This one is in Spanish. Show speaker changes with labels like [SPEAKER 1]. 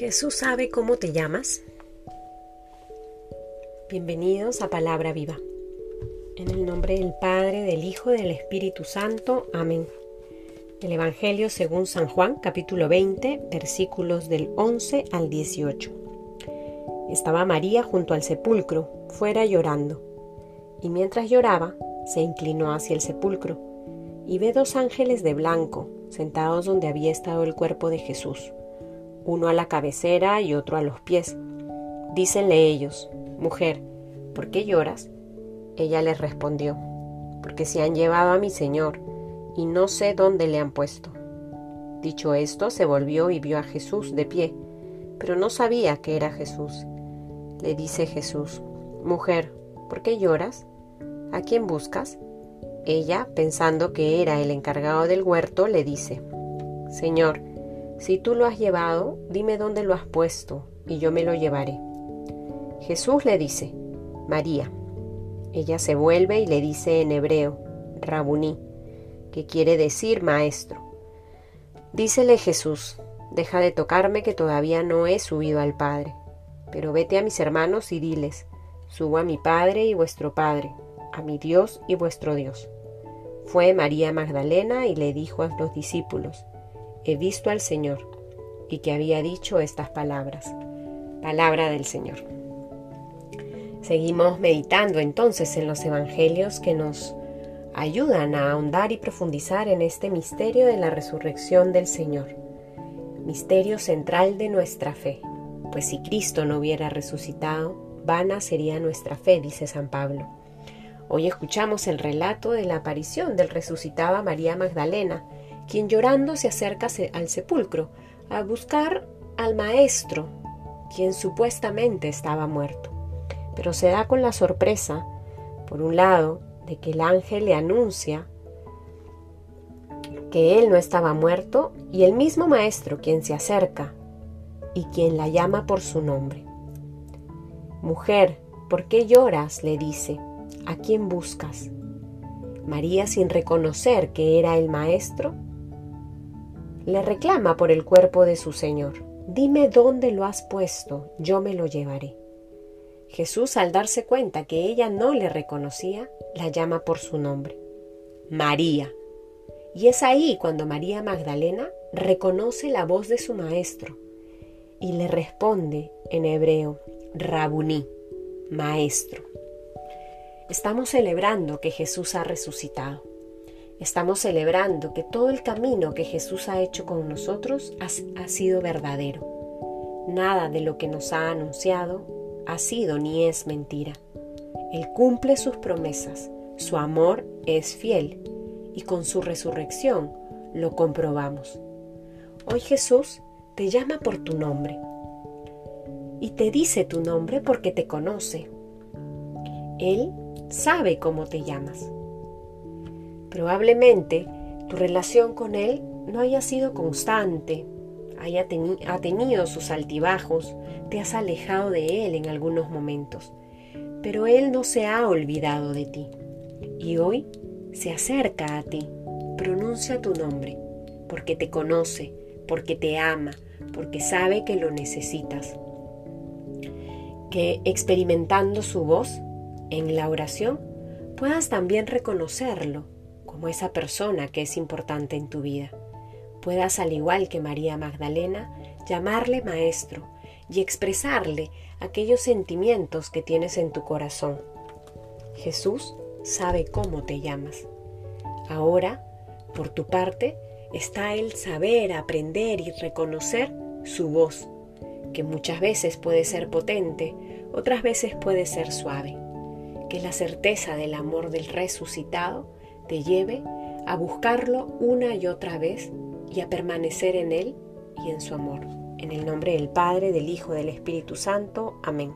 [SPEAKER 1] Jesús sabe cómo te llamas. Bienvenidos a Palabra Viva. En el nombre del Padre, del Hijo y del Espíritu Santo. Amén. El Evangelio según San Juan, capítulo 20, versículos del 11 al 18. Estaba María junto al sepulcro, fuera llorando. Y mientras lloraba, se inclinó hacia el sepulcro y ve dos ángeles de blanco sentados donde había estado el cuerpo de Jesús uno a la cabecera y otro a los pies. Dícenle ellos, Mujer, ¿por qué lloras? Ella les respondió, Porque se han llevado a mi Señor, y no sé dónde le han puesto. Dicho esto, se volvió y vio a Jesús de pie, pero no sabía que era Jesús. Le dice Jesús, Mujer, ¿por qué lloras? ¿A quién buscas? Ella, pensando que era el encargado del huerto, le dice, Señor, si tú lo has llevado, dime dónde lo has puesto, y yo me lo llevaré. Jesús le dice, María. Ella se vuelve y le dice en hebreo, Rabuní, que quiere decir maestro. Dícele Jesús, deja de tocarme que todavía no he subido al Padre, pero vete a mis hermanos y diles, subo a mi Padre y vuestro Padre, a mi Dios y vuestro Dios. Fue María Magdalena y le dijo a los discípulos, he visto al Señor, y que había dicho estas palabras. Palabra del Señor. Seguimos meditando entonces en los Evangelios que nos ayudan a ahondar y profundizar en este misterio de la resurrección del Señor, misterio central de nuestra fe, pues si Cristo no hubiera resucitado, vana sería nuestra fe, dice San Pablo. Hoy escuchamos el relato de la aparición del resucitado María Magdalena, quien llorando se acerca al sepulcro a buscar al maestro, quien supuestamente estaba muerto. Pero se da con la sorpresa, por un lado, de que el ángel le anuncia que él no estaba muerto y el mismo maestro quien se acerca y quien la llama por su nombre. Mujer, ¿por qué lloras? le dice. ¿A quién buscas? María, sin reconocer que era el maestro, le reclama por el cuerpo de su Señor. Dime dónde lo has puesto, yo me lo llevaré. Jesús, al darse cuenta que ella no le reconocía, la llama por su nombre, María. Y es ahí cuando María Magdalena reconoce la voz de su maestro y le responde en hebreo, Rabuní, maestro. Estamos celebrando que Jesús ha resucitado. Estamos celebrando que todo el camino que Jesús ha hecho con nosotros ha, sido verdadero. Nada de lo que nos ha anunciado ha sido ni es mentira. Él cumple sus promesas, su amor es fiel y con su resurrección lo comprobamos. Hoy Jesús te llama por tu nombre y te dice tu nombre porque te conoce. Él sabe cómo te llamas. Probablemente tu relación con Él no haya sido constante, haya ha tenido sus altibajos, te has alejado de Él en algunos momentos, pero Él no se ha olvidado de ti y hoy se acerca a ti, pronuncia tu nombre, porque te conoce, porque te ama, porque sabe que lo necesitas. Que experimentando su voz en la oración puedas también reconocerlo como esa persona que es importante en tu vida. Puedas, al igual que María Magdalena, llamarle maestro y expresarle aquellos sentimientos que tienes en tu corazón. Jesús sabe cómo te llamas. Ahora, por tu parte, está el saber, aprender y reconocer su voz, que muchas veces puede ser potente, otras veces puede ser suave. Que la certeza del amor del resucitado te lleve a buscarlo una y otra vez y a permanecer en Él y en su amor. En el nombre del Padre, del Hijo, del Espíritu Santo. Amén.